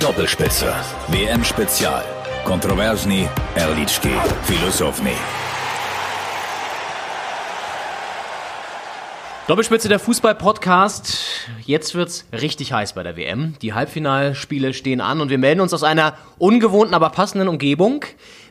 Doppelspitze. WM Spezial. Kontroversni, Erlički, Filosofni. Doppelspitze der Fußball-Podcast. Jetzt wird's richtig heiß bei der WM. Die Halbfinalspiele stehen an und wir melden uns aus einer ungewohnten, aber passenden Umgebung.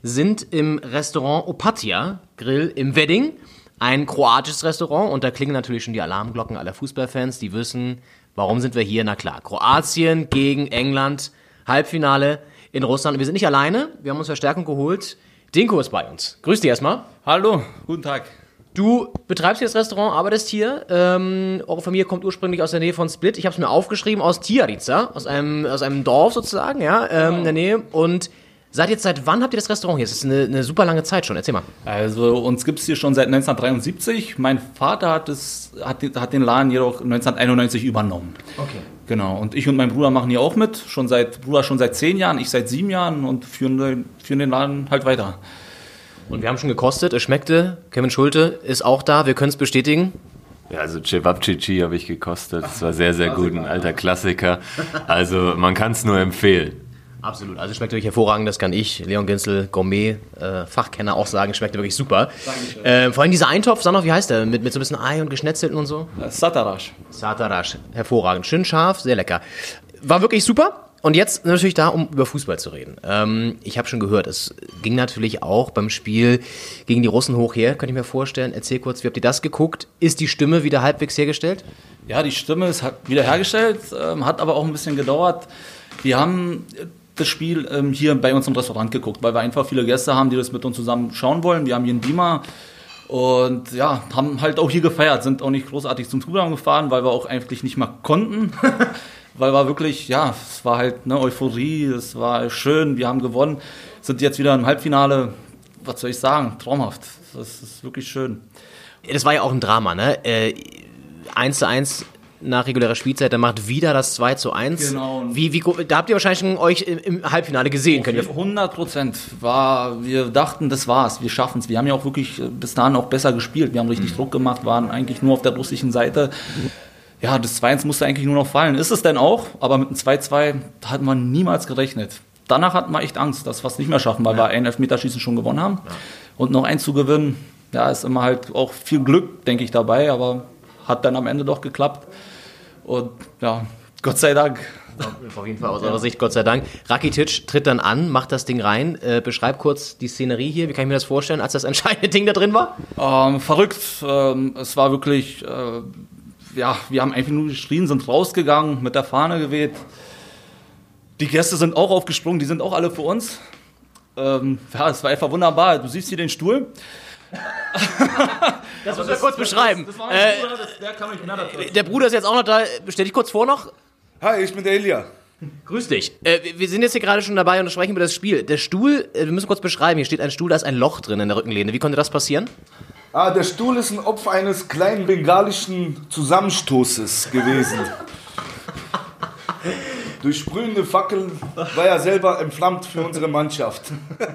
Sind im Restaurant Opatia Grill im Wedding. Ein kroatisches Restaurant und da klingen natürlich schon die Alarmglocken aller Fußballfans, die wissen, warum sind wir hier? Na klar, Kroatien gegen England, Halbfinale in Russland. Wir sind nicht alleine, wir haben uns Verstärkung geholt. Dinko ist bei uns. Grüß dich erstmal. Hallo, guten Tag. Du betreibst hier das Restaurant, arbeitest hier. Ähm, eure Familie kommt ursprünglich aus der Nähe von Split. Ich habe es mir aufgeschrieben aus Tiarica, aus einem, aus einem Dorf sozusagen, ja, ähm, in der Nähe. Und seid jetzt seit wann habt ihr das Restaurant hier? Das ist eine, eine super lange Zeit schon. Erzähl mal. Also uns gibt es hier schon seit 1973. Mein Vater hat, es, hat, hat den Laden jedoch 1991 übernommen. Okay. Genau. Und ich und mein Bruder machen hier auch mit. Schon seit Bruder schon seit zehn Jahren, ich seit sieben Jahren und führen, führen den Laden halt weiter. Und wir haben schon gekostet, es schmeckte. Kevin Schulte ist auch da, wir können es bestätigen. Ja, also Cevapcici habe ich gekostet. Das war sehr, sehr gut, ein alter Klassiker. Also man kann es nur empfehlen. Absolut, also schmeckt wirklich hervorragend, das kann ich, Leon Ginzel, Gourmet, äh, Fachkenner auch sagen, schmeckt wirklich super. Äh, vor allem dieser Eintopf, sag noch, wie heißt der? Mit, mit so ein bisschen Ei und Geschnetzelten und so? Satarash. Satarash, hervorragend, schön scharf, sehr lecker. War wirklich super. Und jetzt natürlich da, um über Fußball zu reden. Ähm, ich habe schon gehört, es ging natürlich auch beim Spiel gegen die Russen hoch her, kann ich mir vorstellen. Erzähl kurz, wie habt ihr das geguckt? Ist die Stimme wieder halbwegs hergestellt? Ja, die Stimme ist wieder hergestellt, ähm, hat aber auch ein bisschen gedauert. Wir haben das Spiel ähm, hier bei uns im Restaurant geguckt, weil wir einfach viele Gäste haben, die das mit uns zusammen schauen wollen. Wir haben hier einen Beamer und ja, haben halt auch hier gefeiert, sind auch nicht großartig zum Zugang gefahren, weil wir auch eigentlich nicht mehr konnten. weil wir wirklich, ja, es war halt eine Euphorie, es war schön, wir haben gewonnen, sind jetzt wieder im Halbfinale. Was soll ich sagen? Traumhaft. Das ist wirklich schön. Das war ja auch ein Drama, ne? Äh, 1 zu 1 nach regulärer Spielzeit, dann macht wieder das 2 zu 1. Genau. Wie, wie, da habt ihr wahrscheinlich schon euch im, im Halbfinale gesehen. Könnt ihr 100 Prozent war, wir dachten, das war's, wir schaffen es. Wir haben ja auch wirklich bis dahin auch besser gespielt. Wir haben richtig Druck gemacht, waren eigentlich nur auf der russischen Seite. Ja, das 2-1 musste eigentlich nur noch fallen. Ist es denn auch, aber mit einem 2-2 hat man niemals gerechnet. Danach hatten wir echt Angst, dass wir es nicht mehr schaffen, weil ja. wir ein Elfmeterschießen schon gewonnen haben. Ja. Und noch eins zu gewinnen, ja, ist immer halt auch viel Glück, denke ich, dabei, aber hat dann am Ende doch geklappt. Und ja, Gott sei Dank. Auf jeden Fall aus eurer Sicht, Gott sei Dank. Rakitic tritt dann an, macht das Ding rein. Äh, beschreib kurz die Szenerie hier. Wie kann ich mir das vorstellen, als das entscheidende Ding da drin war? Ähm, verrückt. Ähm, es war wirklich, äh, ja, wir haben einfach nur geschrien, sind rausgegangen, mit der Fahne geweht. Die Gäste sind auch aufgesprungen, die sind auch alle für uns. Ähm, ja, es war einfach wunderbar. Du siehst hier den Stuhl. das müssen wir kurz beschreiben. Das, das äh, Bruder, das, der, kann mich der Bruder ist jetzt auch noch da. Stell dich kurz vor noch. Hi, ich bin der Elia. Grüß dich. Äh, wir sind jetzt hier gerade schon dabei und sprechen über das Spiel. Der Stuhl, äh, wir müssen kurz beschreiben. Hier steht ein Stuhl, da ist ein Loch drin in der Rückenlehne. Wie konnte das passieren? Ah, der Stuhl ist ein Opfer eines kleinen bengalischen Zusammenstoßes gewesen. Durch sprühende Fackeln war er selber entflammt für unsere Mannschaft.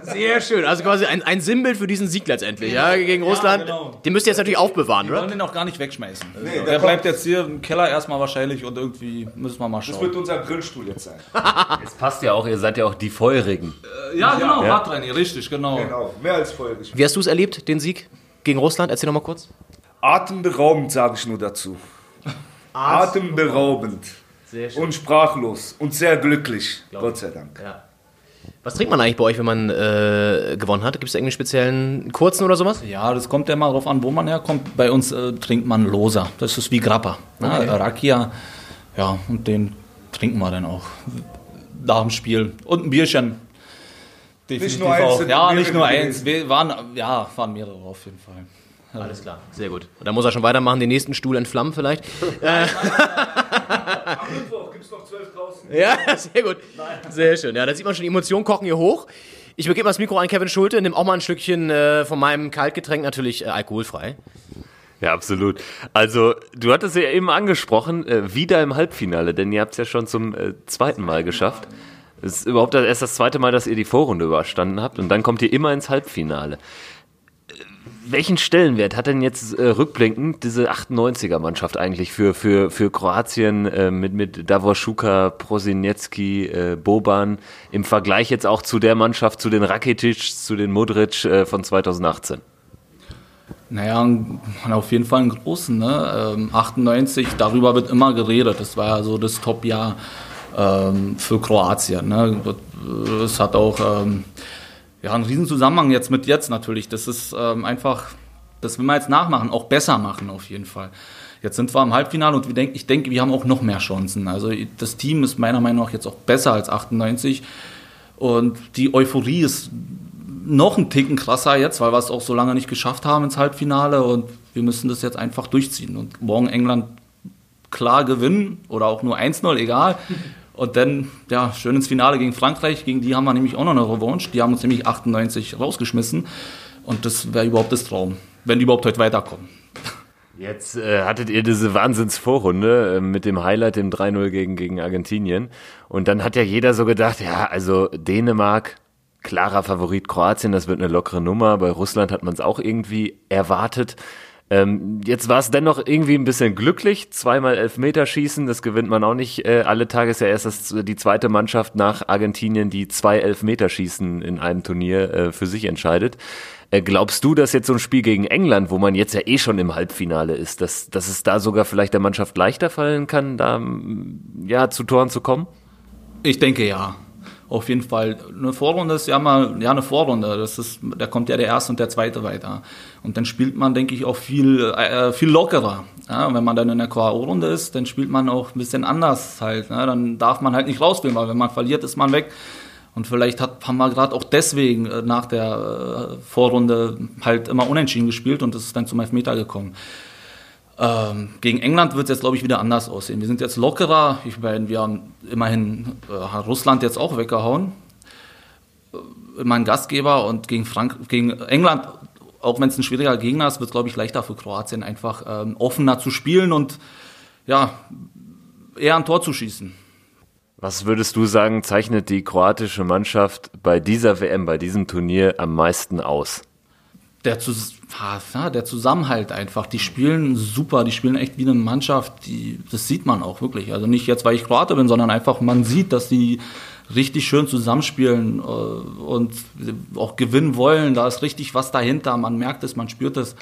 Sehr schön. Also quasi ein, ein Sinnbild für diesen Sieg letztendlich, ja, gegen Russland. Ja, genau. Den müsst ihr jetzt natürlich aufbewahren, oder? Wir wollen den auch gar nicht wegschmeißen. Nee, der, der bleibt jetzt hier im Keller erstmal wahrscheinlich und irgendwie müssen wir mal schauen. Das wird unser Grillstuhl jetzt sein. Es passt ja auch, ihr seid ja auch die Feurigen. Äh, ja, genau, ja. Radrennen, richtig, genau. Genau, mehr als feurig. Wie hast du es erlebt, den Sieg gegen Russland? Erzähl noch mal kurz. Atemberaubend, sage ich nur dazu. Atemberaubend. Sehr schön. Und sprachlos und sehr glücklich, Glaube Gott sei Dank. Ja. Was trinkt man eigentlich bei euch, wenn man äh, gewonnen hat? Gibt es irgendwie speziellen kurzen oder sowas? Ja, das kommt ja mal drauf an, wo man herkommt. Bei uns äh, trinkt man Losa. Das ist wie Grappa. Ne? Okay. Rakia. Ja, und den trinken wir dann auch nach dem Spiel. Und ein Bierchen. Definitiv nicht nur eins. Auch. Ja, nicht nur eins. Wir waren, ja, waren mehrere auf jeden Fall. Alles klar, sehr gut. Und dann muss er schon weitermachen, den nächsten Stuhl entflammen vielleicht. Äh. Am Mittwoch gibt es noch zwölf draußen. Ja, sehr gut. Sehr schön. Ja, da sieht man schon, die Emotionen kochen hier hoch. Ich übergebe mal das Mikro an Kevin Schulte, nimm auch mal ein Stückchen äh, von meinem Kaltgetränk, natürlich äh, alkoholfrei. Ja, absolut. Also, du hattest ja eben angesprochen, äh, wieder im Halbfinale, denn ihr habt es ja schon zum äh, zweiten Mal geschafft. Es ist überhaupt erst das zweite Mal, dass ihr die Vorrunde überstanden habt und dann kommt ihr immer ins Halbfinale welchen Stellenwert hat denn jetzt äh, rückblickend diese 98er-Mannschaft eigentlich für, für, für Kroatien äh, mit, mit Davor Schuka, Prosinecki, äh, Boban im Vergleich jetzt auch zu der Mannschaft, zu den Rakitic, zu den Modric äh, von 2018? Naja, auf jeden Fall einen großen. Ne? Ähm, 98, darüber wird immer geredet. Das war ja so das Top-Jahr ähm, für Kroatien. Ne? Es hat auch ähm, ja, einen riesen Zusammenhang jetzt mit jetzt natürlich. Das ist ähm, einfach, das will man jetzt nachmachen, auch besser machen auf jeden Fall. Jetzt sind wir im Halbfinale und denk, ich denke, wir haben auch noch mehr Chancen. Also das Team ist meiner Meinung nach jetzt auch besser als 98 und die Euphorie ist noch ein Ticken krasser jetzt, weil wir es auch so lange nicht geschafft haben ins Halbfinale und wir müssen das jetzt einfach durchziehen und morgen England klar gewinnen oder auch nur 1-0, egal. Und dann, ja, schön ins Finale gegen Frankreich. Gegen die haben wir nämlich auch noch eine Revanche. Die haben uns nämlich 98 rausgeschmissen. Und das wäre überhaupt das Traum, wenn die überhaupt heute weiterkommen. Jetzt äh, hattet ihr diese Wahnsinnsvorrunde äh, mit dem Highlight, dem 3-0 gegen, gegen Argentinien. Und dann hat ja jeder so gedacht, ja, also Dänemark, klarer Favorit Kroatien, das wird eine lockere Nummer. Bei Russland hat man es auch irgendwie erwartet. Ähm, jetzt war es dennoch irgendwie ein bisschen glücklich. Zweimal Elfmeterschießen, das gewinnt man auch nicht äh, alle Tage. Ist ja erst das, die zweite Mannschaft nach Argentinien, die zwei Elfmeterschießen in einem Turnier äh, für sich entscheidet. Äh, glaubst du, dass jetzt so ein Spiel gegen England, wo man jetzt ja eh schon im Halbfinale ist, dass, dass es da sogar vielleicht der Mannschaft leichter fallen kann, da ja zu Toren zu kommen? Ich denke ja auf jeden Fall. Eine Vorrunde ist ja mal ja eine Vorrunde. Das ist, da kommt ja der erste und der zweite weiter. Und dann spielt man, denke ich, auch viel äh, viel lockerer. Ja, wenn man dann in der K.O.-Runde ist, dann spielt man auch ein bisschen anders halt. Ne? Dann darf man halt nicht rausspielen, weil wenn man verliert, ist man weg. Und vielleicht hat, haben gerade auch deswegen äh, nach der äh, Vorrunde halt immer unentschieden gespielt und es ist dann zum Elfmeter gekommen. Ähm, gegen England wird es jetzt, glaube ich, wieder anders aussehen. Wir sind jetzt lockerer. Ich meine, wir haben immerhin äh, Russland jetzt auch weggehauen. Äh, mein Gastgeber und gegen, Frank gegen England, auch wenn es ein schwieriger Gegner ist, wird es, glaube ich, leichter für Kroatien, einfach ähm, offener zu spielen und ja, eher ein Tor zu schießen. Was würdest du sagen, zeichnet die kroatische Mannschaft bei dieser WM, bei diesem Turnier am meisten aus? der, ja, der Zusammenhalt einfach. Die spielen super, die spielen echt wie eine Mannschaft. Die, das sieht man auch wirklich. Also nicht jetzt, weil ich Kroate bin, sondern einfach, man sieht, dass die richtig schön zusammenspielen äh, und auch gewinnen wollen. Da ist richtig was dahinter. Man merkt es, man spürt es.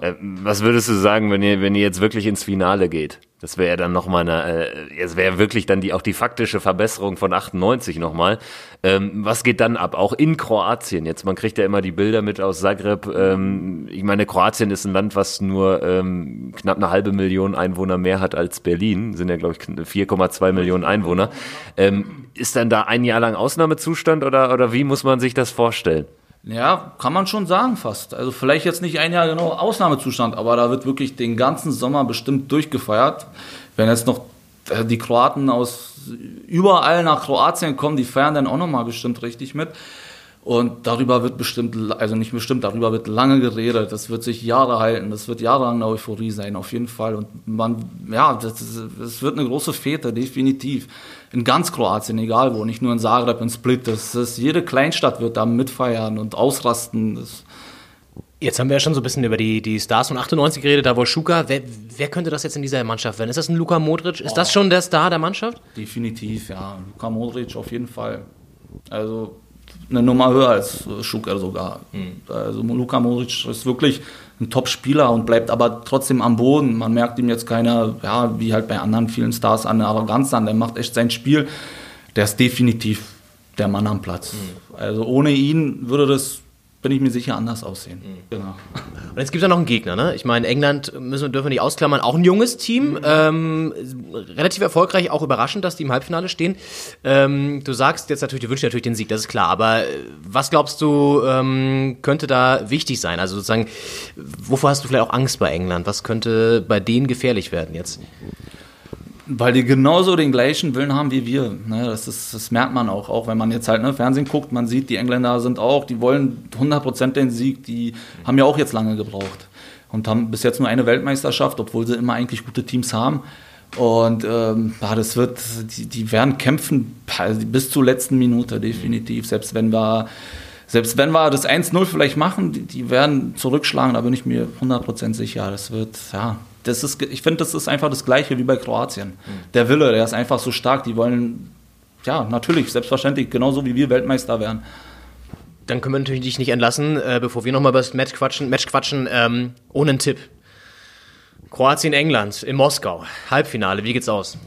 Äh, was würdest du sagen, wenn ihr, wenn ihr jetzt wirklich ins Finale geht? Das wäre ja dann nochmal eine, äh, es wäre wirklich dann die, auch die faktische Verbesserung von 98 nochmal. Ähm, was geht dann ab? Auch in Kroatien jetzt. Man kriegt ja immer die Bilder mit aus Zagreb. Ähm, ich meine, Kroatien ist ein Land, was nur ähm, knapp eine halbe Million Einwohner mehr hat als Berlin. Sind ja, glaube ich, 4,2 Millionen Einwohner. Ähm, ist dann da ein Jahr lang Ausnahmezustand oder, oder wie muss man sich das vorstellen? Ja, kann man schon sagen fast. Also vielleicht jetzt nicht ein Jahr genau Ausnahmezustand, aber da wird wirklich den ganzen Sommer bestimmt durchgefeiert. Wenn jetzt noch äh, die Kroaten aus überall nach Kroatien kommen, die feiern dann auch nochmal bestimmt richtig mit. Und darüber wird bestimmt, also nicht bestimmt, darüber wird lange geredet. Das wird sich Jahre halten. Das wird jahrelang eine Euphorie sein, auf jeden Fall. Und man, ja, das, das wird eine große Fete, definitiv. In ganz Kroatien, egal wo, nicht nur in Zagreb, in Split. Das ist, jede Kleinstadt wird da mitfeiern und ausrasten. Das, Jetzt haben wir ja schon so ein bisschen über die, die Stars von 98 geredet, da war Schuka. Wer, wer könnte das jetzt in dieser Mannschaft werden? Ist das ein Luka Modric? Ist oh, das schon der Star der Mannschaft? Definitiv, ja. Luka Modric auf jeden Fall. Also eine Nummer höher als Schuka sogar. Mhm. Also Luka Modric ist wirklich ein Top-Spieler und bleibt aber trotzdem am Boden. Man merkt ihm jetzt keine, ja, wie halt bei anderen vielen Stars, eine Arroganz an. Der macht echt sein Spiel. Der ist definitiv der Mann am Platz. Mhm. Also ohne ihn würde das bin ich mir sicher, anders aussehen. Mhm. Genau. Und jetzt gibt es ja noch einen Gegner, ne? Ich meine, England müssen, dürfen wir nicht ausklammern, auch ein junges Team, mhm. ähm, relativ erfolgreich, auch überraschend, dass die im Halbfinale stehen. Ähm, du sagst jetzt natürlich, du wünschst dir natürlich den Sieg, das ist klar, aber äh, was glaubst du, ähm, könnte da wichtig sein? Also sozusagen, wovor hast du vielleicht auch Angst bei England? Was könnte bei denen gefährlich werden jetzt? Weil die genauso den gleichen Willen haben wie wir. Ne, das, ist, das merkt man auch, auch wenn man jetzt halt ne, Fernsehen guckt, man sieht, die Engländer sind auch, die wollen 100% den Sieg, die haben ja auch jetzt lange gebraucht und haben bis jetzt nur eine Weltmeisterschaft, obwohl sie immer eigentlich gute Teams haben. Und ähm, ja, das wird, die, die werden kämpfen bis zur letzten Minute, definitiv. Selbst wenn wir selbst wenn wir das 1-0 vielleicht machen, die, die werden zurückschlagen, da bin ich mir 100% sicher. Das wird, ja, das ist, ich finde, das ist einfach das Gleiche wie bei Kroatien. Der Wille, der ist einfach so stark, die wollen, ja, natürlich, selbstverständlich, genauso wie wir Weltmeister werden. Dann können wir natürlich dich nicht entlassen, äh, bevor wir nochmal über das Match quatschen, Match quatschen ähm, ohne einen Tipp. Kroatien, England in Moskau, Halbfinale, wie geht's aus?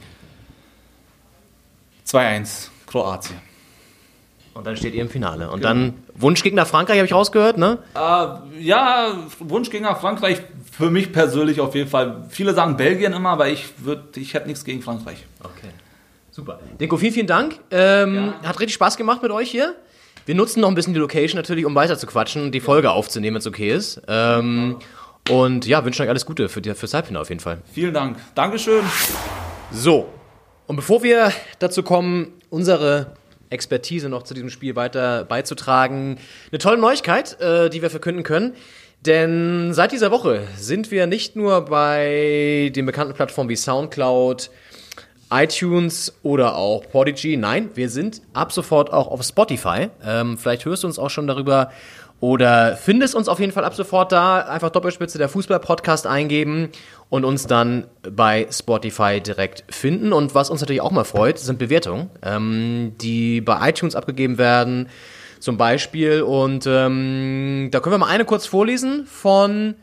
2-1, Kroatien. Und dann steht ihr im Finale. Und dann Wunschgegner Frankreich, habe ich rausgehört, ne? Äh, ja, Wunschgänger Frankreich für mich persönlich auf jeden Fall. Viele sagen Belgien immer, aber ich, würd, ich hätte nichts gegen Frankreich. Okay. Super. Denko, vielen, vielen Dank. Ähm, Hat richtig Spaß gemacht mit euch hier. Wir nutzen noch ein bisschen die Location natürlich, um weiter zu quatschen und die Folge aufzunehmen, wenn es okay ist. Ähm, und ja, wünschen euch alles Gute für die, fürs Halbfinale auf jeden Fall. Vielen Dank. Dankeschön. So, und bevor wir dazu kommen, unsere Expertise noch zu diesem Spiel weiter beizutragen, eine tolle Neuigkeit, äh, die wir verkünden können. Denn seit dieser Woche sind wir nicht nur bei den bekannten Plattformen wie SoundCloud, iTunes oder auch Podigy. Nein, wir sind ab sofort auch auf Spotify. Ähm, vielleicht hörst du uns auch schon darüber oder findest uns auf jeden Fall ab sofort da. Einfach Doppelspitze der Fußball-Podcast eingeben und uns dann bei Spotify direkt finden. Und was uns natürlich auch mal freut, sind Bewertungen, ähm, die bei iTunes abgegeben werden, zum Beispiel. Und ähm, da können wir mal eine kurz vorlesen von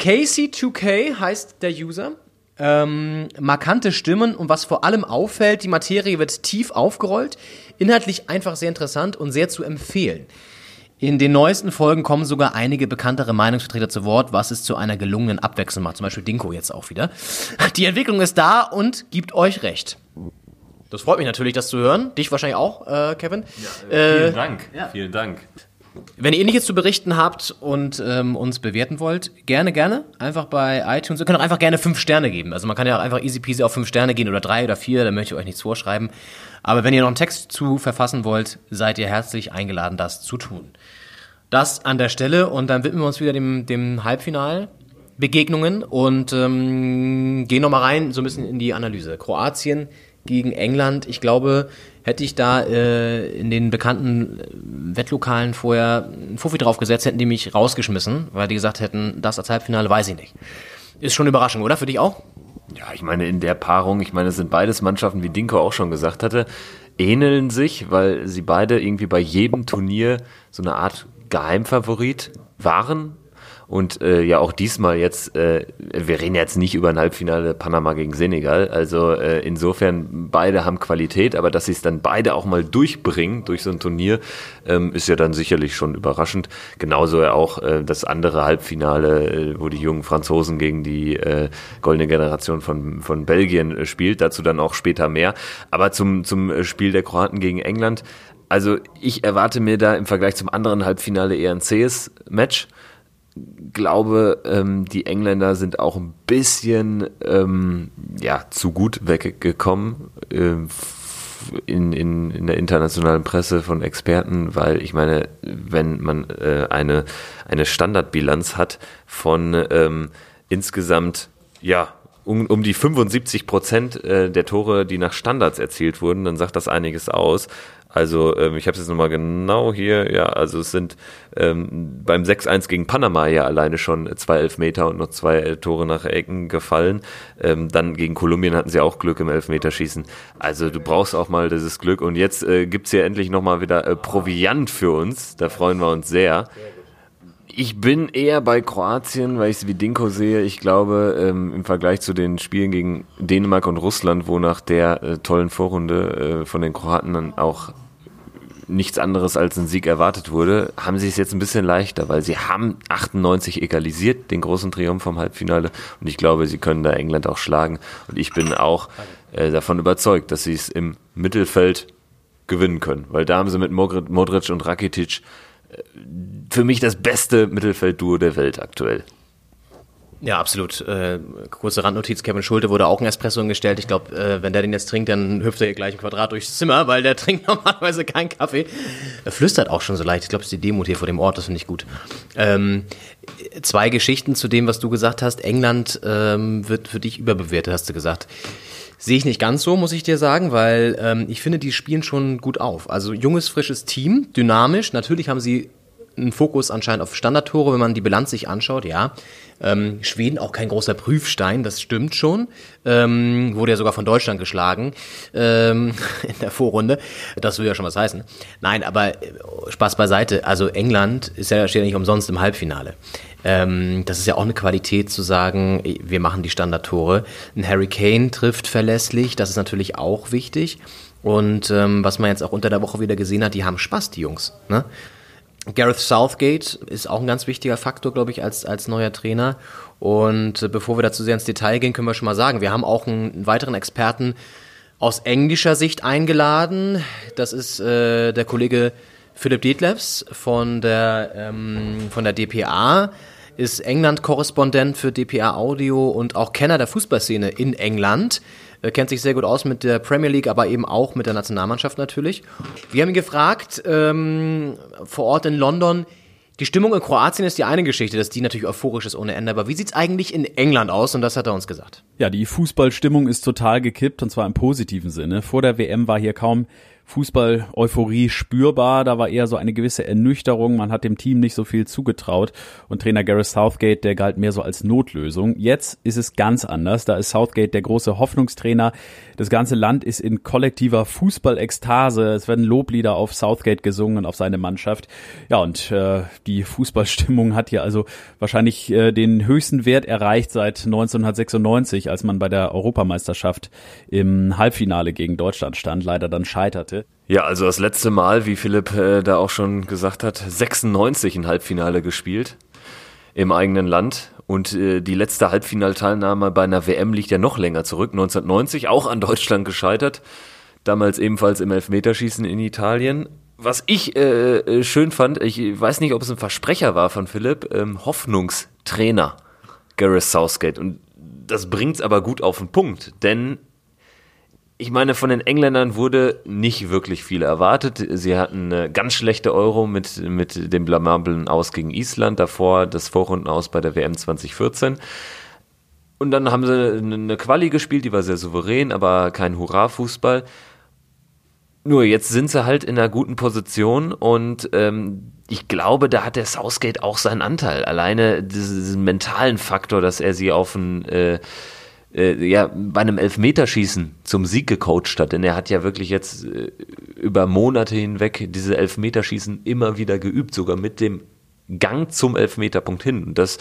Casey2K heißt der User. Ähm, markante Stimmen und was vor allem auffällt, die Materie wird tief aufgerollt, inhaltlich einfach sehr interessant und sehr zu empfehlen. In den neuesten Folgen kommen sogar einige bekanntere Meinungsvertreter zu Wort, was es zu einer gelungenen Abwechslung macht. Zum Beispiel Dinko jetzt auch wieder. Die Entwicklung ist da und gibt euch recht. Das freut mich natürlich, das zu hören. Dich wahrscheinlich auch, äh, Kevin. Vielen Dank. Vielen Dank. Wenn ihr ähnliches zu berichten habt und ähm, uns bewerten wollt, gerne, gerne. Einfach bei iTunes. Ihr könnt auch einfach gerne fünf Sterne geben. Also man kann ja auch einfach easy peasy auf fünf Sterne gehen oder drei oder vier, da möchte ich euch nichts vorschreiben. Aber wenn ihr noch einen Text zu verfassen wollt, seid ihr herzlich eingeladen, das zu tun. Das an der Stelle und dann widmen wir uns wieder dem, dem Halbfinal. Begegnungen und ähm, gehen nochmal rein, so ein bisschen in die Analyse. Kroatien gegen England. Ich glaube, hätte ich da äh, in den bekannten äh, Wettlokalen vorher einen Fuffi drauf gesetzt, hätten die mich rausgeschmissen, weil die gesagt hätten, das als Halbfinale weiß ich nicht. Ist schon eine Überraschung, oder? Für dich auch? Ja, ich meine, in der Paarung, ich meine, es sind beides Mannschaften, wie Dinko auch schon gesagt hatte, ähneln sich, weil sie beide irgendwie bei jedem Turnier so eine Art Geheimfavorit waren. Und äh, ja, auch diesmal jetzt, äh, wir reden jetzt nicht über ein Halbfinale Panama gegen Senegal. Also äh, insofern, beide haben Qualität, aber dass sie es dann beide auch mal durchbringen durch so ein Turnier, ähm, ist ja dann sicherlich schon überraschend. Genauso ja auch äh, das andere Halbfinale, äh, wo die jungen Franzosen gegen die äh, goldene Generation von, von Belgien äh, spielt. Dazu dann auch später mehr. Aber zum, zum Spiel der Kroaten gegen England. Also ich erwarte mir da im Vergleich zum anderen Halbfinale eher ein zähes Match glaube, ähm, die Engländer sind auch ein bisschen ähm, ja, zu gut weggekommen äh, in, in, in der internationalen Presse von Experten, weil ich meine, wenn man äh, eine, eine Standardbilanz hat von ähm, insgesamt, ja, um, um die 75 Prozent äh, der Tore, die nach Standards erzielt wurden, dann sagt das einiges aus. Also ähm, ich habe es jetzt nochmal genau hier, ja, also es sind ähm, beim 6-1 gegen Panama ja alleine schon zwei Elfmeter und noch zwei äh, Tore nach Ecken gefallen. Ähm, dann gegen Kolumbien hatten sie auch Glück im Elfmeterschießen. Also du brauchst auch mal dieses Glück. Und jetzt äh, gibt's hier endlich nochmal wieder äh, Proviant für uns. Da freuen wir uns sehr. Ich bin eher bei Kroatien, weil ich es wie Dinko sehe. Ich glaube, ähm, im Vergleich zu den Spielen gegen Dänemark und Russland, wo nach der äh, tollen Vorrunde äh, von den Kroaten dann auch nichts anderes als ein Sieg erwartet wurde, haben sie es jetzt ein bisschen leichter, weil sie haben 98 egalisiert, den großen Triumph vom Halbfinale. Und ich glaube, sie können da England auch schlagen. Und ich bin auch äh, davon überzeugt, dass sie es im Mittelfeld gewinnen können. Weil da haben sie mit Modric und Rakitic für mich das beste Mittelfeldduo der Welt aktuell. Ja, absolut. Äh, kurze Randnotiz, Kevin Schulte wurde auch ein Espresso gestellt. Ich glaube, äh, wenn der den jetzt trinkt, dann hüpft er gleich ein Quadrat durchs Zimmer, weil der trinkt normalerweise keinen Kaffee. Er flüstert auch schon so leicht. Ich glaube, es ist die Demut hier vor dem Ort, das finde ich gut. Ähm, zwei Geschichten zu dem, was du gesagt hast. England ähm, wird für dich überbewertet, hast du gesagt. Sehe ich nicht ganz so, muss ich dir sagen, weil ähm, ich finde, die spielen schon gut auf. Also junges, frisches Team, dynamisch. Natürlich haben sie einen Fokus anscheinend auf Standardtore, wenn man die Bilanz sich anschaut, ja. Ähm, Schweden auch kein großer Prüfstein, das stimmt schon. Ähm, wurde ja sogar von Deutschland geschlagen ähm, in der Vorrunde. Das will ja schon was heißen. Nein, aber äh, Spaß beiseite. Also England ist ja, steht ja nicht umsonst im Halbfinale. Ähm, das ist ja auch eine Qualität zu sagen, wir machen die Standardtore. Ein Harry Kane trifft verlässlich, das ist natürlich auch wichtig. Und ähm, was man jetzt auch unter der Woche wieder gesehen hat, die haben Spaß, die Jungs. Ne? Gareth Southgate ist auch ein ganz wichtiger Faktor, glaube ich, als, als neuer Trainer. Und äh, bevor wir dazu sehr ins Detail gehen, können wir schon mal sagen, wir haben auch einen, weiteren Experten aus englischer Sicht eingeladen. Das ist äh, der Kollege Philipp Dietlefs von der, ähm, von der DPA, ist England-Korrespondent für DPA Audio und auch Kenner der Fußballszene in England. Er kennt sich sehr gut aus mit der Premier League, aber eben auch mit der Nationalmannschaft natürlich. Wir haben ihn gefragt, ähm, vor Ort in London, die Stimmung in Kroatien ist die eine Geschichte, dass die natürlich euphorisch ist ohne Ende. Aber wie sieht's eigentlich in England aus? Und das hat er uns gesagt. Ja, die Fußballstimmung ist total gekippt und zwar im positiven Sinne. Vor der WM war hier kaum Fußball-Euphorie spürbar. Da war eher so eine gewisse Ernüchterung. Man hat dem Team nicht so viel zugetraut. Und Trainer Gareth Southgate, der galt mehr so als Notlösung. Jetzt ist es ganz anders. Da ist Southgate der große Hoffnungstrainer. Das ganze Land ist in kollektiver Fußballekstase. Es werden Loblieder auf Southgate gesungen und auf seine Mannschaft. Ja, und äh, die Fußballstimmung hat hier also wahrscheinlich äh, den höchsten Wert erreicht seit 1996, als man bei der Europameisterschaft im Halbfinale gegen Deutschland stand, leider dann scheiterte. Ja, also das letzte Mal, wie Philipp äh, da auch schon gesagt hat, 96 ein Halbfinale gespielt im eigenen Land. Und äh, die letzte Halbfinalteilnahme bei einer WM liegt ja noch länger zurück, 1990, auch an Deutschland gescheitert. Damals ebenfalls im Elfmeterschießen in Italien. Was ich äh, äh schön fand, ich weiß nicht, ob es ein Versprecher war von Philipp, ähm, Hoffnungstrainer Gareth Southgate. Und das bringt's aber gut auf den Punkt, denn ich meine, von den Engländern wurde nicht wirklich viel erwartet. Sie hatten eine ganz schlechte Euro mit, mit dem blamablen Aus gegen Island, davor das Vorrundenaus bei der WM 2014. Und dann haben sie eine Quali gespielt, die war sehr souverän, aber kein Hurra-Fußball. Nur jetzt sind sie halt in einer guten Position und ähm, ich glaube, da hat der Southgate auch seinen Anteil. Alleine diesen mentalen Faktor, dass er sie auf ein äh, äh, ja, bei einem Elfmeterschießen zum Sieg gecoacht hat. Denn er hat ja wirklich jetzt äh, über Monate hinweg diese Elfmeterschießen immer wieder geübt, sogar mit dem Gang zum Elfmeterpunkt hin. Und das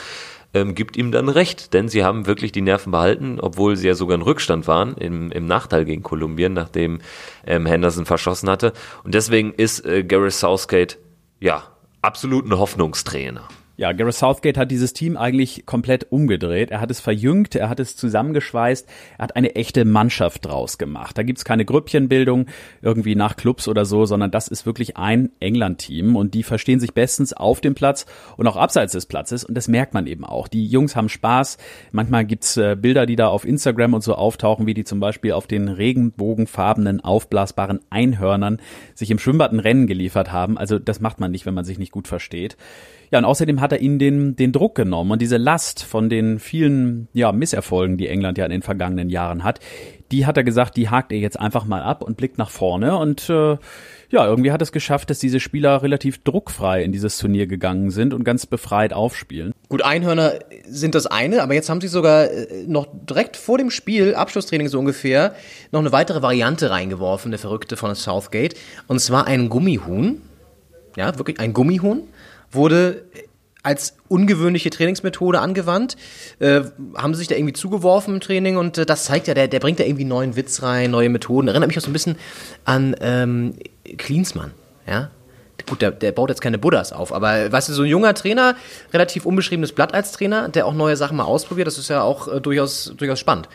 ähm, gibt ihm dann recht, denn sie haben wirklich die Nerven behalten, obwohl sie ja sogar in Rückstand waren, im, im Nachteil gegen Kolumbien, nachdem ähm, Henderson verschossen hatte. Und deswegen ist äh, Gareth Southgate, ja, absolut ein Hoffnungstrainer. Ja, Gareth Southgate hat dieses Team eigentlich komplett umgedreht. Er hat es verjüngt, er hat es zusammengeschweißt, er hat eine echte Mannschaft draus gemacht. Da gibt's keine Grüppchenbildung irgendwie nach Clubs oder so, sondern das ist wirklich ein England-Team und die verstehen sich bestens auf dem Platz und auch abseits des Platzes und das merkt man eben auch. Die Jungs haben Spaß. Manchmal gibt's äh, Bilder, die da auf Instagram und so auftauchen, wie die zum Beispiel auf den regenbogenfarbenen, aufblasbaren Einhörnern sich im Schwimmbad ein Rennen geliefert haben. Also das macht man nicht, wenn man sich nicht gut versteht. Ja, und außerdem hat er ihnen den, den Druck genommen und diese Last von den vielen ja, Misserfolgen, die England ja in den vergangenen Jahren hat, die hat er gesagt, die hakt er jetzt einfach mal ab und blickt nach vorne und äh, ja, irgendwie hat es geschafft, dass diese Spieler relativ druckfrei in dieses Turnier gegangen sind und ganz befreit aufspielen. Gut, Einhörner sind das eine, aber jetzt haben sie sogar äh, noch direkt vor dem Spiel, Abschlusstraining so ungefähr, noch eine weitere Variante reingeworfen, der Verrückte von Southgate, und zwar ein Gummihuhn. Ja, wirklich ein Gummihuhn wurde als ungewöhnliche Trainingsmethode angewandt. Äh, haben sie sich da irgendwie zugeworfen im Training und äh, das zeigt ja, der, der bringt da irgendwie neuen Witz rein, neue Methoden. Erinnert mich auch so ein bisschen an ähm, Klinsmann, ja. Gut, der, der baut jetzt keine Buddhas auf, aber weißt du, so ein junger Trainer, relativ unbeschriebenes Blatt als Trainer, der auch neue Sachen mal ausprobiert, das ist ja auch äh, durchaus, durchaus spannend.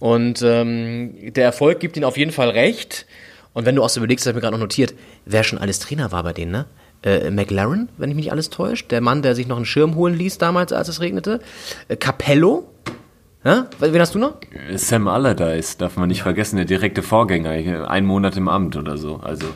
Und ähm, der Erfolg gibt ihnen auf jeden Fall recht. Und wenn du auch so überlegst, das habe ich mir gerade noch notiert, wer schon alles Trainer war bei denen, ne? Äh, McLaren, wenn ich mich nicht alles täuscht, der Mann, der sich noch einen Schirm holen ließ damals, als es regnete, äh, Capello, Ja? Wen hast du noch? Sam Allardyce, darf man nicht vergessen, der direkte Vorgänger, ein Monat im Amt oder so. Also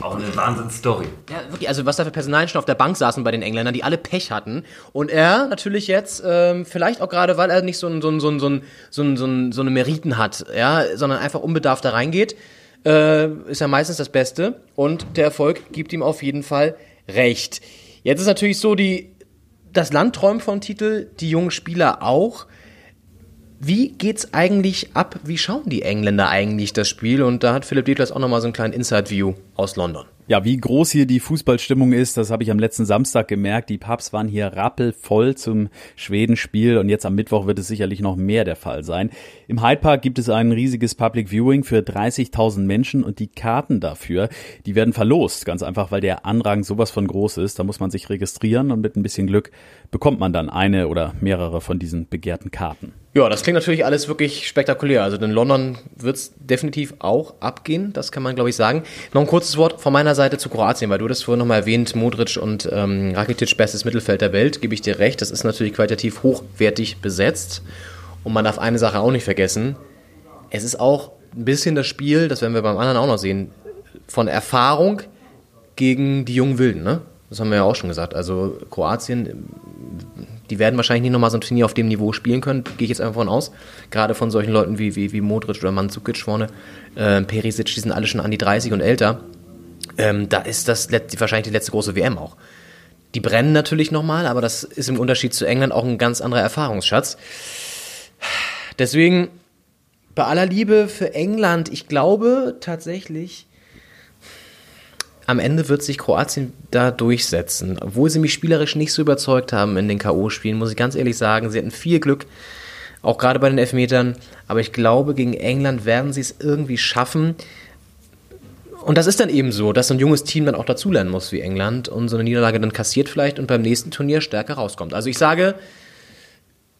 auch eine Wahnsinnsstory. Ja, wirklich, also was da für Personalien schon auf der Bank saßen bei den Engländern, die alle Pech hatten. Und er natürlich jetzt, ähm, vielleicht auch gerade, weil er nicht so, ein, so, ein, so, ein, so, ein, so, ein, so, ein, so eine Meriten hat, ja, sondern einfach unbedarft da reingeht, äh, ist er meistens das Beste. Und der Erfolg gibt ihm auf jeden Fall recht. Jetzt ist natürlich so, die, das Land träumt von Titel, die jungen Spieler auch. Wie geht's eigentlich ab? Wie schauen die Engländer eigentlich das Spiel? Und da hat Philipp Detlers auch nochmal so einen kleinen Inside-View aus London. Ja, wie groß hier die Fußballstimmung ist, das habe ich am letzten Samstag gemerkt. Die Pubs waren hier rappelvoll zum Schwedenspiel und jetzt am Mittwoch wird es sicherlich noch mehr der Fall sein. Im Hyde Park gibt es ein riesiges Public Viewing für 30.000 Menschen und die Karten dafür, die werden verlost, ganz einfach, weil der Anrang sowas von groß ist. Da muss man sich registrieren und mit ein bisschen Glück bekommt man dann eine oder mehrere von diesen begehrten Karten. Ja, das klingt natürlich alles wirklich spektakulär. Also in London wird es definitiv auch abgehen, das kann man glaube ich sagen. Noch ein kurzes Wort von meiner Seite zu Kroatien, weil du das vorhin nochmal erwähnt, Modric und ähm, Rakitic bestes Mittelfeld der Welt, gebe ich dir recht. Das ist natürlich qualitativ hochwertig besetzt. Und man darf eine Sache auch nicht vergessen. Es ist auch ein bisschen das Spiel, das werden wir beim anderen auch noch sehen, von Erfahrung gegen die jungen Wilden. Ne? Das haben wir ja auch schon gesagt. Also Kroatien die werden wahrscheinlich nicht nochmal so ein Turnier auf dem Niveau spielen können, gehe ich jetzt einfach von aus. Gerade von solchen Leuten wie, wie, wie Modric oder Mandzukic vorne, äh, Perisic, die sind alle schon an die 30 und älter. Ähm, da ist das wahrscheinlich die letzte große WM auch. Die brennen natürlich nochmal, aber das ist im Unterschied zu England auch ein ganz anderer Erfahrungsschatz. Deswegen, bei aller Liebe für England, ich glaube tatsächlich, am Ende wird sich Kroatien da durchsetzen. Obwohl sie mich spielerisch nicht so überzeugt haben in den K.O.-Spielen, muss ich ganz ehrlich sagen. Sie hatten viel Glück, auch gerade bei den Elfmetern. Aber ich glaube, gegen England werden sie es irgendwie schaffen. Und das ist dann eben so, dass so ein junges Team dann auch dazulernen muss wie England und so eine Niederlage dann kassiert vielleicht und beim nächsten Turnier stärker rauskommt. Also ich sage,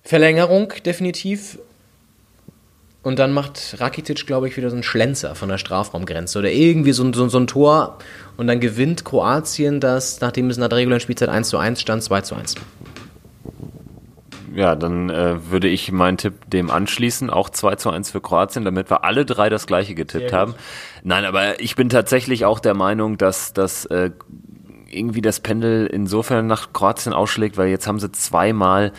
Verlängerung definitiv und dann macht Rakitic, glaube ich, wieder so einen Schlenzer von der Strafraumgrenze oder irgendwie so, so, so ein Tor. Und dann gewinnt Kroatien das, nachdem es nach der regulären Spielzeit 1 zu 1 stand, 2 zu 1. Ja, dann äh, würde ich meinen Tipp dem anschließen, auch 2 zu 1 für Kroatien, damit wir alle drei das gleiche getippt haben. Nein, aber ich bin tatsächlich auch der Meinung, dass dass äh, irgendwie das Pendel insofern nach Kroatien ausschlägt, weil jetzt haben sie zweimal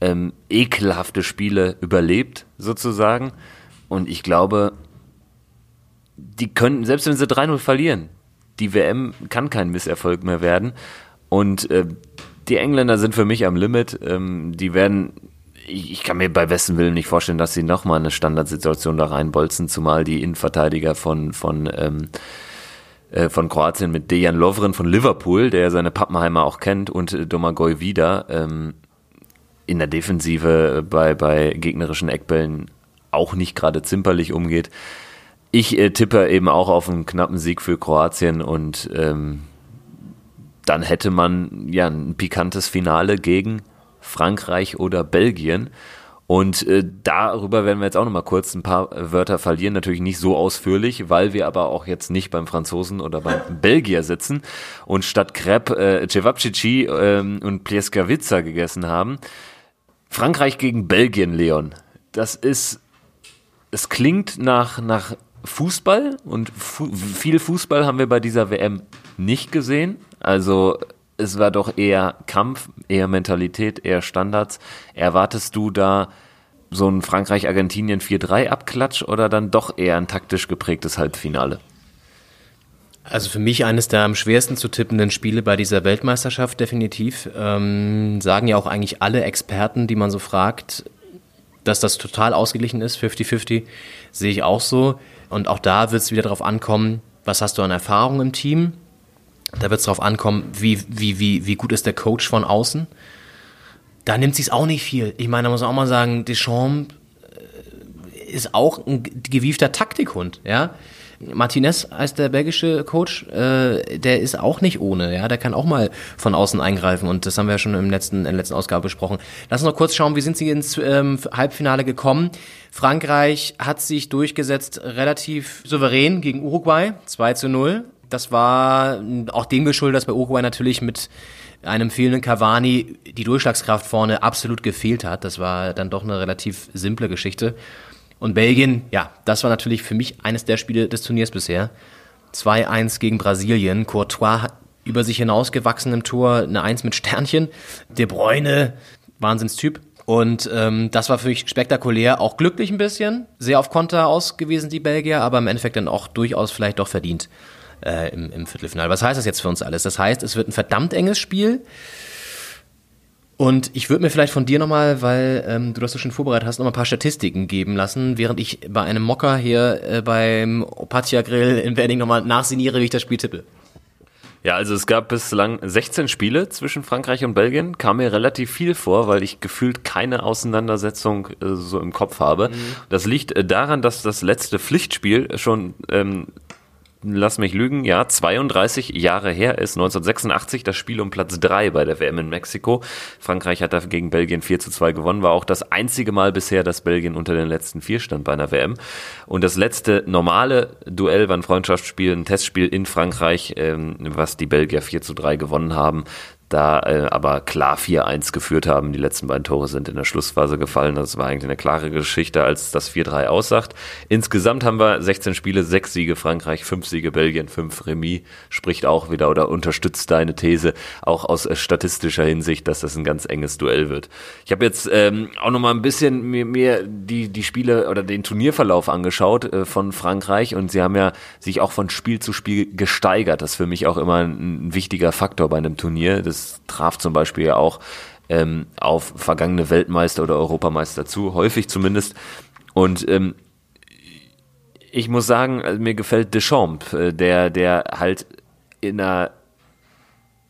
ähm, ekelhafte Spiele überlebt, sozusagen. Und ich glaube, die können, selbst wenn sie 3-0 verlieren, die WM kann kein Misserfolg mehr werden. Und äh, die Engländer sind für mich am Limit. Ähm, die werden, ich, ich, kann mir bei besten Willen nicht vorstellen, dass sie nochmal eine Standardsituation da reinbolzen, zumal die Innenverteidiger von, von, ähm, äh, von Kroatien mit Dejan Lovren von Liverpool, der seine Pappenheimer auch kennt, und äh, Domagoj wieder, ähm, in der Defensive bei, bei gegnerischen Eckbällen auch nicht gerade zimperlich umgeht. Ich äh, tippe eben auch auf einen knappen Sieg für Kroatien und ähm, dann hätte man ja ein pikantes Finale gegen Frankreich oder Belgien. Und äh, darüber werden wir jetzt auch noch mal kurz ein paar Wörter verlieren. Natürlich nicht so ausführlich, weil wir aber auch jetzt nicht beim Franzosen oder beim Belgier sitzen und statt Crepe äh, Cevapcici äh, und Plieskavica gegessen haben. Frankreich gegen Belgien, Leon. Das ist, es klingt nach, nach Fußball und fu viel Fußball haben wir bei dieser WM nicht gesehen. Also es war doch eher Kampf, eher Mentalität, eher Standards. Erwartest du da so ein Frankreich-Argentinien 4-3-Abklatsch oder dann doch eher ein taktisch geprägtes Halbfinale? Also für mich eines der am schwersten zu tippenden Spiele bei dieser Weltmeisterschaft definitiv. Ähm, sagen ja auch eigentlich alle Experten, die man so fragt, dass das total ausgeglichen ist, 50-50, sehe ich auch so. Und auch da wird es wieder darauf ankommen, was hast du an Erfahrung im Team? Da wird es darauf ankommen, wie, wie, wie, wie gut ist der Coach von außen. Da nimmt sich auch nicht viel. Ich meine, da muss man auch mal sagen, Deschamps äh, ist auch ein gewiefter Taktikhund, ja. Martinez heißt der belgische Coach, äh, der ist auch nicht ohne, ja, der kann auch mal von außen eingreifen und das haben wir ja schon im letzten, in der letzten Ausgabe besprochen. Lass uns noch kurz schauen, wie sind sie ins ähm, Halbfinale gekommen? Frankreich hat sich durchgesetzt relativ souverän gegen Uruguay, 2 zu 0. Das war auch dem geschuldet, dass bei Uruguay natürlich mit einem fehlenden Cavani die Durchschlagskraft vorne absolut gefehlt hat. Das war dann doch eine relativ simple Geschichte. Und Belgien, ja, das war natürlich für mich eines der Spiele des Turniers bisher. 2-1 gegen Brasilien. Courtois über sich hinausgewachsen im Tor, eine Eins mit Sternchen. De Bruyne, Wahnsinnstyp. Und ähm, das war für mich spektakulär, auch glücklich ein bisschen. Sehr auf Konter ausgewiesen, die Belgier, aber im Endeffekt dann auch durchaus vielleicht doch verdient äh, im, im Viertelfinale. Was heißt das jetzt für uns alles? Das heißt, es wird ein verdammt enges Spiel. Und ich würde mir vielleicht von dir nochmal, weil ähm, du das so schön vorbereitet hast, nochmal ein paar Statistiken geben lassen, während ich bei einem Mocker hier äh, beim Opatia Grill in Wedding nochmal nachsiniere, wie ich das Spiel tippe. Ja, also es gab bislang 16 Spiele zwischen Frankreich und Belgien. Kam mir relativ viel vor, weil ich gefühlt keine Auseinandersetzung äh, so im Kopf habe. Mhm. Das liegt äh, daran, dass das letzte Pflichtspiel schon ähm, lass mich lügen, ja, 32 Jahre her ist, 1986 das Spiel um Platz 3 bei der WM in Mexiko. Frankreich hat da gegen Belgien 4 zu 2 gewonnen, war auch das einzige Mal bisher, dass Belgien unter den letzten vier stand bei einer WM. Und das letzte normale Duell war ein Freundschaftsspiel, ein Testspiel in Frankreich, ähm, was die Belgier 4 zu 3 gewonnen haben da äh, aber klar 4-1 geführt haben. Die letzten beiden Tore sind in der Schlussphase gefallen. Das war eigentlich eine klare Geschichte, als das 4-3 aussagt. Insgesamt haben wir 16 Spiele, 6 Siege Frankreich, 5 Siege Belgien, 5 Remis. Spricht auch wieder oder unterstützt deine These auch aus äh, statistischer Hinsicht, dass das ein ganz enges Duell wird. Ich habe jetzt ähm, auch noch mal ein bisschen mir, mir die, die Spiele oder den Turnierverlauf angeschaut äh, von Frankreich und sie haben ja sich auch von Spiel zu Spiel gesteigert. Das ist für mich auch immer ein, ein wichtiger Faktor bei einem Turnier. Das das traf zum Beispiel ja auch ähm, auf vergangene Weltmeister oder Europameister zu, häufig zumindest. Und ähm, ich muss sagen, also mir gefällt Deschamps, äh, der, der halt in einer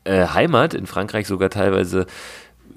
äh, Heimat in Frankreich sogar teilweise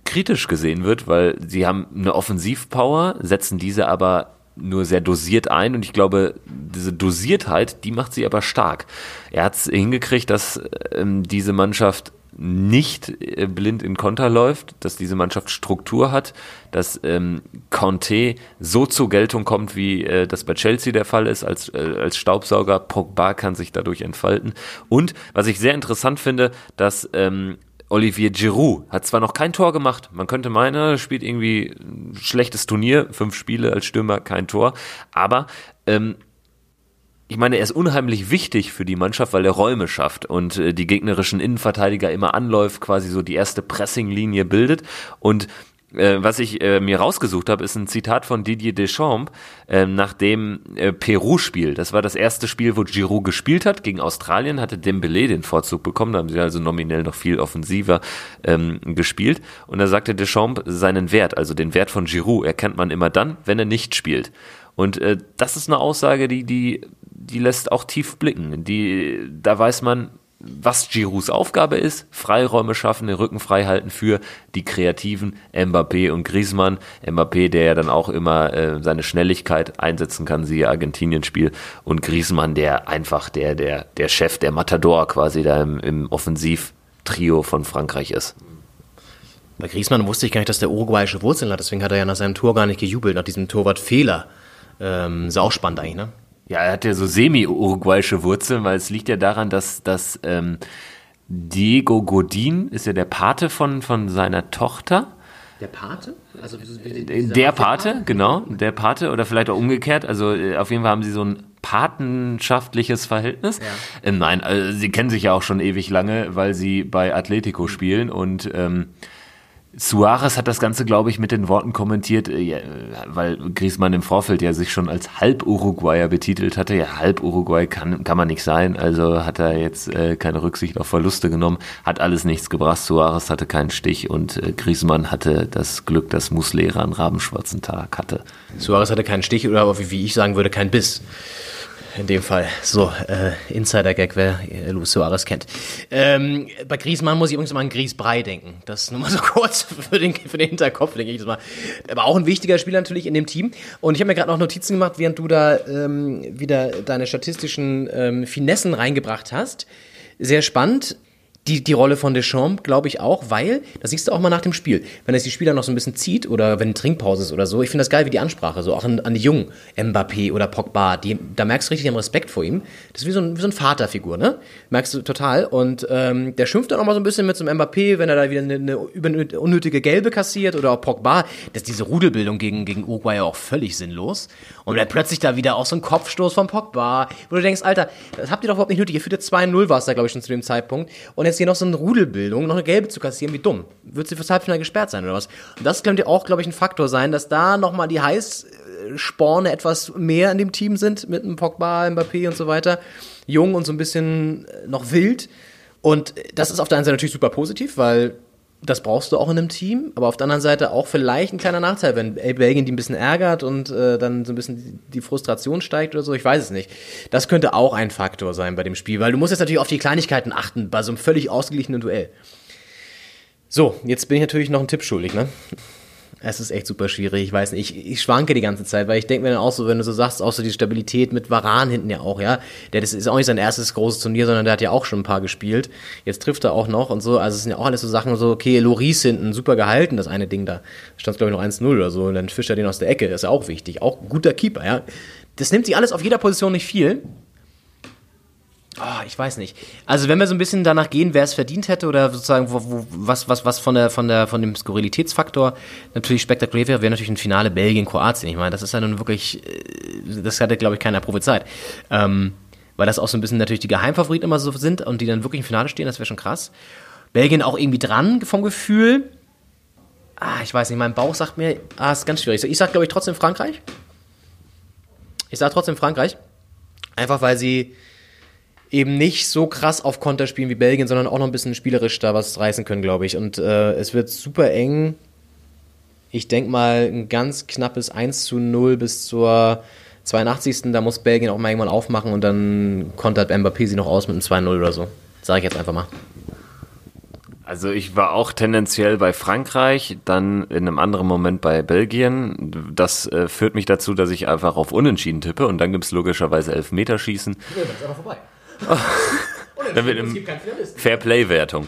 kritisch gesehen wird, weil sie haben eine Offensivpower, setzen diese aber nur sehr dosiert ein und ich glaube, diese Dosiertheit, die macht sie aber stark. Er hat es hingekriegt, dass ähm, diese Mannschaft nicht äh, blind in Konter läuft, dass diese Mannschaft Struktur hat, dass ähm, Conte so zur Geltung kommt, wie äh, das bei Chelsea der Fall ist, als, äh, als Staubsauger. Pogba kann sich dadurch entfalten. Und was ich sehr interessant finde, dass ähm, Olivier Giroud hat zwar noch kein Tor gemacht, man könnte meinen, spielt irgendwie ein schlechtes Turnier, fünf Spiele als Stürmer, kein Tor, aber ähm, ich meine, er ist unheimlich wichtig für die Mannschaft, weil er Räume schafft und äh, die gegnerischen Innenverteidiger immer anläuft, quasi so die erste Pressinglinie bildet. Und äh, was ich äh, mir rausgesucht habe, ist ein Zitat von Didier Deschamps äh, nach dem äh, Peru-Spiel. Das war das erste Spiel, wo Giroud gespielt hat. Gegen Australien hatte Dembele den Vorzug bekommen. Da haben sie also nominell noch viel offensiver ähm, gespielt. Und da sagte Deschamps seinen Wert, also den Wert von Giroud, erkennt man immer dann, wenn er nicht spielt. Und äh, das ist eine Aussage, die, die die lässt auch tief blicken. Die, da weiß man, was Giroux Aufgabe ist, Freiräume schaffen, den Rücken frei halten für die kreativen Mbappé und Griezmann. Mbappé, der ja dann auch immer äh, seine Schnelligkeit einsetzen kann, siehe Argentinien-Spiel. Und Griezmann, der einfach der, der, der Chef, der Matador quasi da im, im Offensivtrio von Frankreich ist. Bei Griezmann wusste ich gar nicht, dass der uruguayische Wurzeln hat, deswegen hat er ja nach seinem Tor gar nicht gejubelt, nach diesem Torwartfehler. Ähm, ist auch spannend eigentlich, ne? Ja, er hat ja so semi-uruguayische Wurzeln, weil es liegt ja daran, dass, dass ähm, Diego Godin ist ja der Pate von, von seiner Tochter. Der Pate? Also, der Pate, genau, der Pate oder vielleicht auch umgekehrt. Also äh, auf jeden Fall haben sie so ein patenschaftliches Verhältnis. Ja. Ähm, nein, also, sie kennen sich ja auch schon ewig lange, weil sie bei Atletico spielen und ähm, Suarez hat das Ganze, glaube ich, mit den Worten kommentiert, äh, weil Griezmann im Vorfeld ja sich schon als Halb-Uruguayer betitelt hatte. Ja, Halb-Uruguay kann, kann man nicht sein, also hat er jetzt äh, keine Rücksicht auf Verluste genommen, hat alles nichts gebracht. Suarez hatte keinen Stich und äh, Griezmann hatte das Glück, dass Muslera einen rabenschwarzen Tag hatte. Suarez hatte keinen Stich oder wie, wie ich sagen würde, keinen Biss in dem Fall. So, äh, Insider-Gag, wer äh, Luis Suarez kennt. Ähm, bei Griezmann muss ich übrigens immer an Griesbrei denken. Das nur mal so kurz für den, für den Hinterkopf, denke ich das mal. Aber auch ein wichtiger Spieler natürlich in dem Team. Und ich habe mir gerade noch Notizen gemacht, während du da ähm, wieder deine statistischen ähm, Finessen reingebracht hast. Sehr spannend. Die, die Rolle von Deschamps, glaube ich auch, weil, das siehst du auch mal nach dem Spiel, wenn es die Spieler noch so ein bisschen zieht oder wenn Trinkpause ist oder so, ich finde das geil, wie die Ansprache, so auch an, an die Jungen, Mbappé oder Pogba, die, da merkst du richtig den Respekt vor ihm. Das ist wie so, ein, wie so ein Vaterfigur, ne? Merkst du total. Und ähm, der schimpft dann auch mal so ein bisschen mit so einem Mbappé, wenn er da wieder eine, eine unnötige Gelbe kassiert oder auch Pogba. Das ist diese Rudelbildung gegen, gegen Uruguay auch völlig sinnlos. Und dann plötzlich da wieder auch so ein Kopfstoß von Pogba, wo du denkst, Alter, das habt ihr doch überhaupt nicht nötig. Ihr führt 2-0 war es da, glaube ich, schon zu dem Zeitpunkt. Und jetzt hier noch so eine Rudelbildung, noch eine gelbe zu kassieren, wie dumm. Wird sie fürs Halbfinale gesperrt sein oder was? Und das könnte auch, glaube ich, ein Faktor sein, dass da nochmal die Heißsporne etwas mehr in dem Team sind, mit einem Pogba, Mbappé und so weiter. Jung und so ein bisschen noch wild. Und das ist auf der einen Seite natürlich super positiv, weil das brauchst du auch in einem Team, aber auf der anderen Seite auch vielleicht ein kleiner Nachteil, wenn Belgien die ein bisschen ärgert und äh, dann so ein bisschen die Frustration steigt oder so, ich weiß es nicht. Das könnte auch ein Faktor sein bei dem Spiel, weil du musst jetzt natürlich auf die Kleinigkeiten achten bei so einem völlig ausgeglichenen Duell. So, jetzt bin ich natürlich noch einen Tipp schuldig, ne? Es ist echt super schwierig. Ich weiß nicht. Ich, ich schwanke die ganze Zeit, weil ich denke mir dann auch so, wenn du so sagst, auch so die Stabilität mit Varan hinten ja auch, ja. Der das ist auch nicht sein erstes großes Turnier, sondern der hat ja auch schon ein paar gespielt. Jetzt trifft er auch noch und so. Also es sind ja auch alles so Sachen, so, okay, Loris hinten, super gehalten, das eine Ding da. Stand glaube ich noch 1-0 oder so. Und dann fischt er den aus der Ecke. Das ist ja auch wichtig. Auch guter Keeper, ja. Das nimmt sich alles auf jeder Position nicht viel. Oh, ich weiß nicht. Also wenn wir so ein bisschen danach gehen, wer es verdient hätte oder sozusagen wo, wo, was was was von der von der von dem Skurrilitätsfaktor natürlich spektakulär wäre, wäre natürlich ein Finale Belgien Kroatien. Ich meine, das ist ja nun wirklich, äh, das hatte glaube ich keiner prophezeit, ähm, weil das auch so ein bisschen natürlich die Geheimfavoriten immer so sind und die dann wirklich im Finale stehen. Das wäre schon krass. Belgien auch irgendwie dran vom Gefühl. Ah, ich weiß nicht. Mein Bauch sagt mir, ah, ist ganz schwierig. Ich sag glaube ich trotzdem Frankreich. Ich sag trotzdem Frankreich, einfach weil sie eben nicht so krass auf Konter spielen wie Belgien, sondern auch noch ein bisschen spielerisch da was reißen können, glaube ich. Und äh, es wird super eng. Ich denke mal ein ganz knappes 1 zu 0 bis zur 82. Da muss Belgien auch mal irgendwann aufmachen und dann kontert Mbappé sie noch aus mit einem 2-0 oder so. Sage ich jetzt einfach mal. Also ich war auch tendenziell bei Frankreich, dann in einem anderen Moment bei Belgien. Das äh, führt mich dazu, dass ich einfach auf Unentschieden tippe und dann gibt es logischerweise Elfmeterschießen. Ja, das ist aber vorbei. Dann wird im Fairplay-Wertung.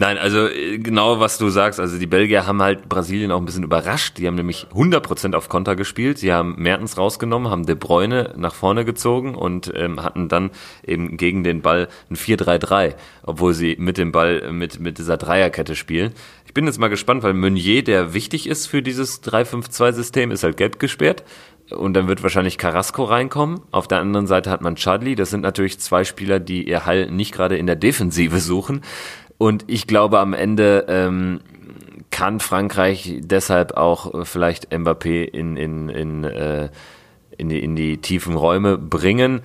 Nein, also äh, genau was du sagst, also die Belgier haben halt Brasilien auch ein bisschen überrascht. Die haben nämlich 100% auf Konter gespielt. Sie haben Mertens rausgenommen, haben De Bruyne nach vorne gezogen und ähm, hatten dann eben gegen den Ball ein 4-3-3, obwohl sie mit dem Ball mit, mit dieser Dreierkette spielen. Ich bin jetzt mal gespannt, weil Meunier, der wichtig ist für dieses 3-5-2-System, ist halt gelb gesperrt und dann wird wahrscheinlich Carrasco reinkommen. Auf der anderen Seite hat man Chadli. Das sind natürlich zwei Spieler, die ihr Heil nicht gerade in der Defensive suchen. Und ich glaube, am Ende ähm, kann Frankreich deshalb auch vielleicht Mbappé in, in, in, äh, in, die, in die tiefen Räume bringen.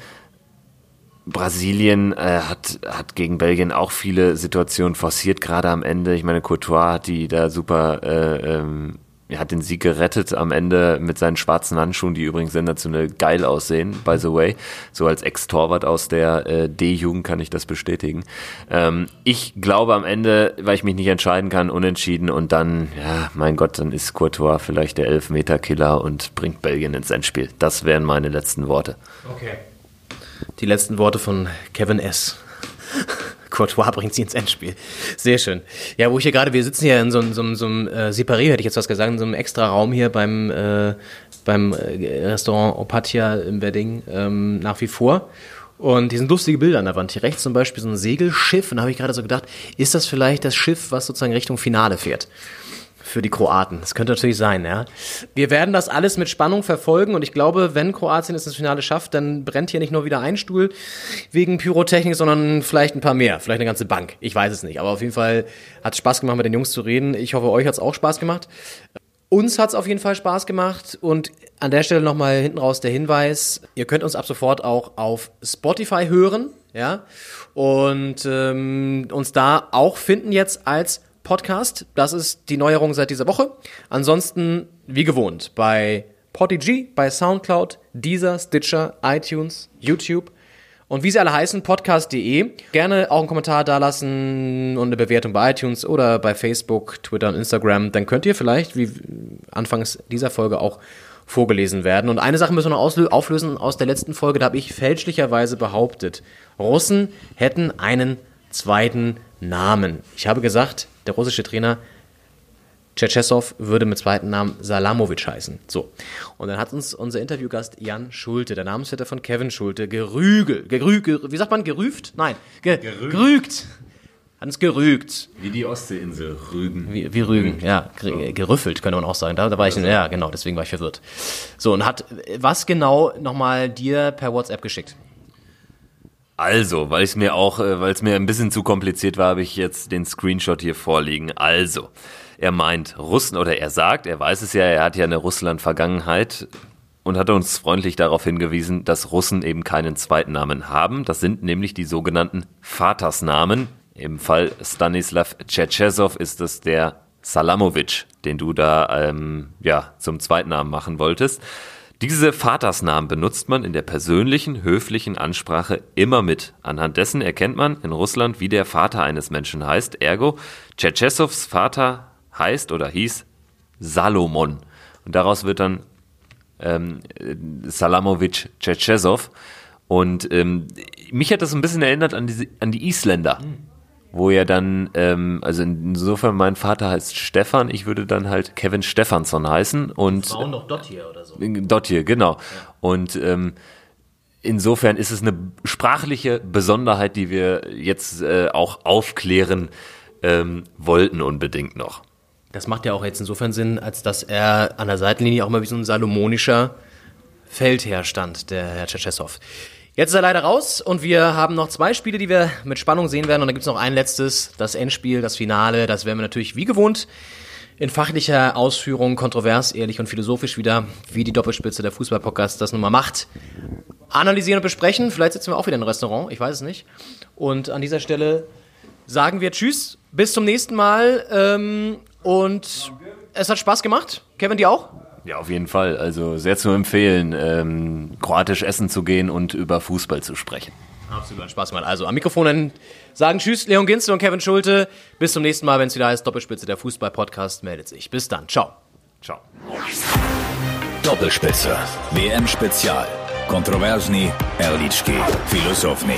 Brasilien äh, hat, hat gegen Belgien auch viele Situationen forciert, gerade am Ende. Ich meine, Courtois hat die da super äh, ähm, er hat den Sieg gerettet am Ende mit seinen schwarzen Handschuhen, die übrigens sensationell geil aussehen, by the way. So als Ex-Torwart aus der äh, D-Jugend kann ich das bestätigen. Ähm, ich glaube am Ende, weil ich mich nicht entscheiden kann, unentschieden und dann, ja, mein Gott, dann ist Courtois vielleicht der Elfmeter-Killer und bringt Belgien ins Endspiel. Das wären meine letzten Worte. Okay. Die letzten Worte von Kevin S. Courtois bringt sie ins Endspiel. Sehr schön. Ja, wo ich hier gerade, wir sitzen hier in so, so, so einem äh, Separé, hätte ich jetzt was gesagt, in so einem extra Raum hier beim, äh, beim äh, Restaurant Opatia im Wedding ähm, nach wie vor. Und hier sind lustige Bilder an der Wand. Hier rechts zum Beispiel so ein Segelschiff. Und da habe ich gerade so gedacht, ist das vielleicht das Schiff, was sozusagen Richtung Finale fährt? Für die Kroaten. Das könnte natürlich sein, ja. Wir werden das alles mit Spannung verfolgen und ich glaube, wenn Kroatien es ins Finale schafft, dann brennt hier nicht nur wieder ein Stuhl wegen Pyrotechnik, sondern vielleicht ein paar mehr, vielleicht eine ganze Bank. Ich weiß es nicht, aber auf jeden Fall hat es Spaß gemacht, mit den Jungs zu reden. Ich hoffe, euch hat es auch Spaß gemacht. Uns hat es auf jeden Fall Spaß gemacht und an der Stelle nochmal hinten raus der Hinweis, ihr könnt uns ab sofort auch auf Spotify hören, ja, und ähm, uns da auch finden jetzt als Podcast. Das ist die Neuerung seit dieser Woche. Ansonsten, wie gewohnt, bei Podigy, bei Soundcloud, Deezer, Stitcher, iTunes, YouTube und wie sie alle heißen, podcast.de. Gerne auch einen Kommentar dalassen und eine Bewertung bei iTunes oder bei Facebook, Twitter und Instagram. Dann könnt ihr vielleicht, wie anfangs dieser Folge auch vorgelesen werden. Und eine Sache müssen wir noch auflösen aus der letzten Folge. Da habe ich fälschlicherweise behauptet, Russen hätten einen zweiten Namen. Ich habe gesagt, der russische Trainer Tschetschesow würde mit zweiten Namen Salamovic heißen. So. Und dann hat uns unser Interviewgast Jan Schulte, der Namensvetter von Kevin Schulte, gerügel, gerü, gerü, wie sagt man, gerüft? Nein, ge, gerügt. Hat uns gerügt. Wie die Ostseeinsel, Rügen. Wie, wie Rügen, ja, ger- gerüffelt könnte man auch sagen. Da, da war ich, ja, genau, deswegen war ich verwirrt. So, und hat was genau nochmal dir per WhatsApp geschickt? Also, weil es mir auch, äh, weil es mir ein bisschen zu kompliziert war, habe ich jetzt den Screenshot hier vorliegen. Also, er meint Russen oder er sagt, er weiß es ja, er hat ja eine Russland-Vergangenheit und hat uns freundlich darauf hingewiesen, dass Russen eben keinen zweiten Namen haben. Das sind nämlich die sogenannten Vatersnamen. Im Fall Stanislav Tschetschesow ist es der Salamovic, den du da ähm, ja zum Zweitnamen machen wolltest. Diese Vatersnamen benutzt man in der persönlichen, höflichen Ansprache immer mit. Anhand dessen erkennt man in Russland, wie der Vater eines Menschen heißt. Ergo, Tschetschesows Vater heißt oder hieß Salomon. Und daraus wird dann ähm, äh, Salamovic Tschetschesow. Und ähm, mich hat das ein bisschen erinnert an, diese, an die Isländer. Wo ja dann, ähm, also insofern mein Vater heißt Stefan, ich würde dann halt Kevin Stefansson heißen und Frauen doch dort hier oder so. Dort hier, genau. Und ähm, insofern ist es eine sprachliche Besonderheit, die wir jetzt äh, auch aufklären ähm, wollten unbedingt noch. Das macht ja auch jetzt insofern Sinn, als dass er an der Seitenlinie auch mal wie so ein salomonischer Feldherr stand, der Herr Tschetschesow. Jetzt ist er leider raus und wir haben noch zwei Spiele, die wir mit Spannung sehen werden. Und dann gibt es noch ein letztes, das Endspiel, das Finale. Das werden wir natürlich wie gewohnt in fachlicher Ausführung, kontrovers, ehrlich und philosophisch wieder, wie die Doppelspitze der Fußballpodcast das nun mal macht, analysieren und besprechen. Vielleicht sitzen wir auch wieder in einem Restaurant, ich weiß es nicht. Und an dieser Stelle sagen wir Tschüss, bis zum nächsten Mal. Ähm, und es hat Spaß gemacht. Kevin, dir auch? Ja, auf jeden Fall. Also sehr zu empfehlen, ähm, kroatisch essen zu gehen und über Fußball zu sprechen. Absolut Spaß gemacht. Also am Mikrofon dann sagen Tschüss, Leon Ginzel und Kevin Schulte. Bis zum nächsten Mal, wenn es wieder heißt Doppelspitze der Fußball-Podcast meldet sich. Bis dann. Ciao. Ciao. Doppelspitze. WM Spezial. Kontroversni, Erlički, Filosofni.